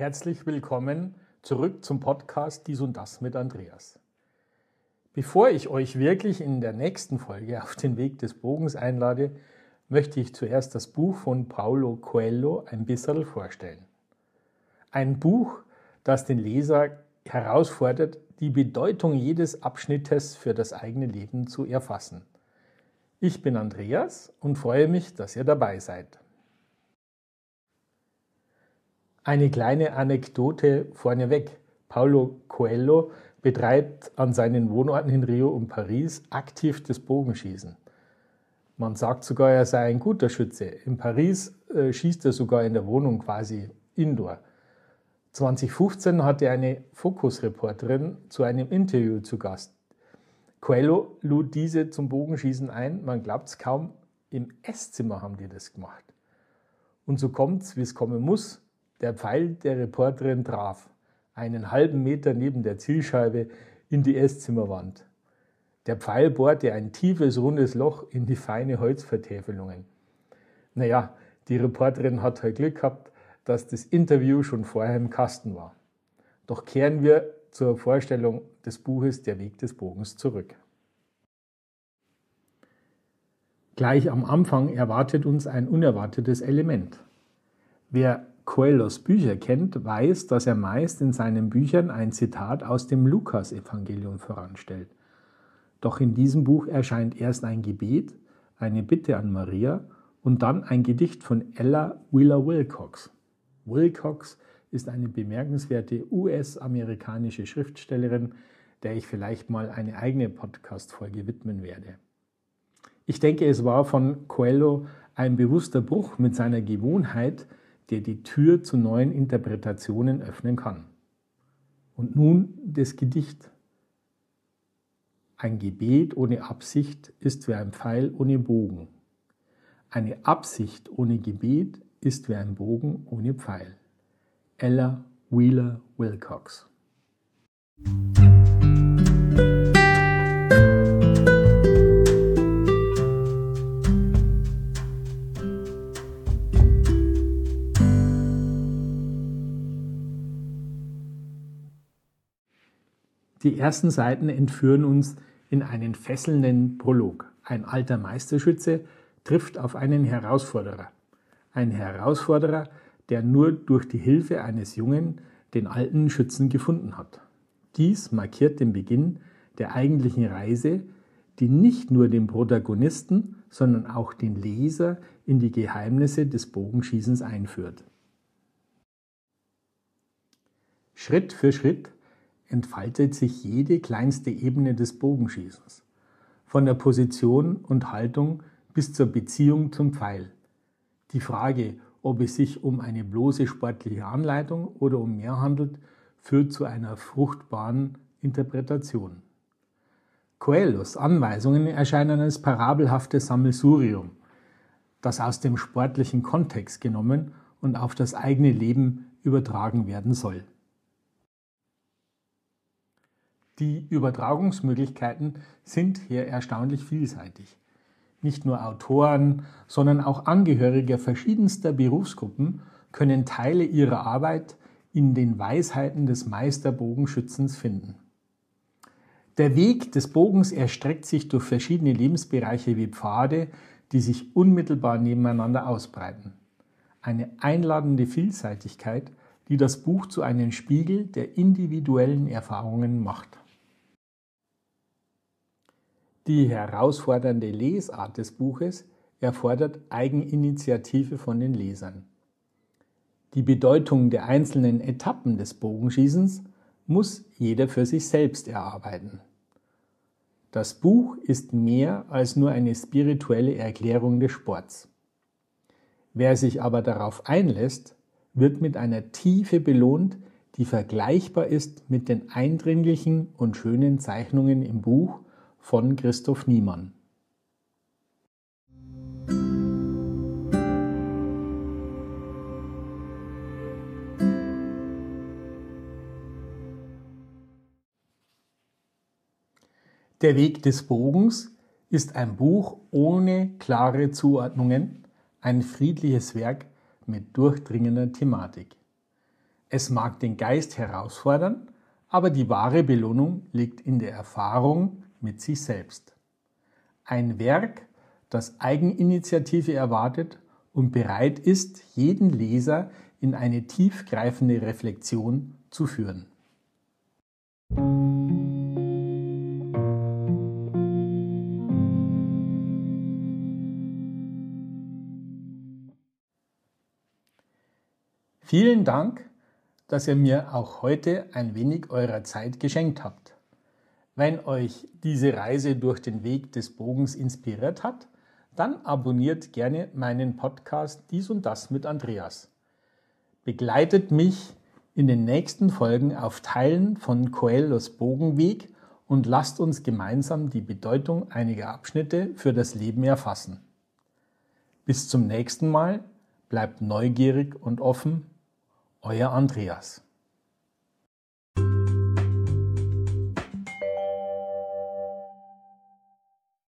Herzlich willkommen zurück zum Podcast Dies und Das mit Andreas. Bevor ich euch wirklich in der nächsten Folge auf den Weg des Bogens einlade, möchte ich zuerst das Buch von Paulo Coelho ein bisschen vorstellen. Ein Buch, das den Leser herausfordert, die Bedeutung jedes Abschnittes für das eigene Leben zu erfassen. Ich bin Andreas und freue mich, dass ihr dabei seid. Eine kleine Anekdote vorneweg. Paulo Coelho betreibt an seinen Wohnorten in Rio und Paris aktiv das Bogenschießen. Man sagt sogar, er sei ein guter Schütze. In Paris äh, schießt er sogar in der Wohnung quasi indoor. 2015 hatte eine Fokus-Reporterin zu einem Interview zu Gast. Coelho lud diese zum Bogenschießen ein. Man glaubt es kaum, im Esszimmer haben die das gemacht. Und so kommt es, wie es kommen muss. Der Pfeil der Reporterin traf einen halben Meter neben der Zielscheibe in die Esszimmerwand. Der Pfeil bohrte ein tiefes, rundes Loch in die feine Holzvertäfelungen. Naja, die Reporterin hat halt Glück gehabt, dass das Interview schon vorher im Kasten war. Doch kehren wir zur Vorstellung des Buches Der Weg des Bogens zurück. Gleich am Anfang erwartet uns ein unerwartetes Element. Wer Coelhos Bücher kennt, weiß, dass er meist in seinen Büchern ein Zitat aus dem Lukas-Evangelium voranstellt. Doch in diesem Buch erscheint erst ein Gebet, eine Bitte an Maria und dann ein Gedicht von Ella Wheeler Wilcox. Wilcox ist eine bemerkenswerte US-amerikanische Schriftstellerin, der ich vielleicht mal eine eigene Podcast-Folge widmen werde. Ich denke, es war von Coelho ein bewusster Bruch mit seiner Gewohnheit, der die Tür zu neuen Interpretationen öffnen kann. Und nun das Gedicht. Ein Gebet ohne Absicht ist wie ein Pfeil ohne Bogen. Eine Absicht ohne Gebet ist wie ein Bogen ohne Pfeil. Ella Wheeler Wilcox Die ersten Seiten entführen uns in einen fesselnden Prolog. Ein alter Meisterschütze trifft auf einen Herausforderer. Ein Herausforderer, der nur durch die Hilfe eines Jungen den alten Schützen gefunden hat. Dies markiert den Beginn der eigentlichen Reise, die nicht nur den Protagonisten, sondern auch den Leser in die Geheimnisse des Bogenschießens einführt. Schritt für Schritt entfaltet sich jede kleinste Ebene des Bogenschießens, von der Position und Haltung bis zur Beziehung zum Pfeil. Die Frage, ob es sich um eine bloße sportliche Anleitung oder um mehr handelt, führt zu einer fruchtbaren Interpretation. Coelhos Anweisungen erscheinen als parabelhaftes Sammelsurium, das aus dem sportlichen Kontext genommen und auf das eigene Leben übertragen werden soll. Die Übertragungsmöglichkeiten sind hier erstaunlich vielseitig. Nicht nur Autoren, sondern auch Angehörige verschiedenster Berufsgruppen können Teile ihrer Arbeit in den Weisheiten des Meisterbogenschützens finden. Der Weg des Bogens erstreckt sich durch verschiedene Lebensbereiche wie Pfade, die sich unmittelbar nebeneinander ausbreiten. Eine einladende Vielseitigkeit, die das Buch zu einem Spiegel der individuellen Erfahrungen macht. Die herausfordernde Lesart des Buches erfordert Eigeninitiative von den Lesern. Die Bedeutung der einzelnen Etappen des Bogenschießens muss jeder für sich selbst erarbeiten. Das Buch ist mehr als nur eine spirituelle Erklärung des Sports. Wer sich aber darauf einlässt, wird mit einer Tiefe belohnt, die vergleichbar ist mit den eindringlichen und schönen Zeichnungen im Buch von Christoph Niemann. Der Weg des Bogens ist ein Buch ohne klare Zuordnungen, ein friedliches Werk mit durchdringender Thematik. Es mag den Geist herausfordern, aber die wahre Belohnung liegt in der Erfahrung mit sich selbst. Ein Werk, das Eigeninitiative erwartet und bereit ist, jeden Leser in eine tiefgreifende Reflexion zu führen. Vielen Dank, dass ihr mir auch heute ein wenig eurer Zeit geschenkt habt. Wenn euch diese Reise durch den Weg des Bogens inspiriert hat, dann abonniert gerne meinen Podcast Dies und das mit Andreas. Begleitet mich in den nächsten Folgen auf Teilen von Coelhos Bogenweg und lasst uns gemeinsam die Bedeutung einiger Abschnitte für das Leben erfassen. Bis zum nächsten Mal, bleibt neugierig und offen, euer Andreas.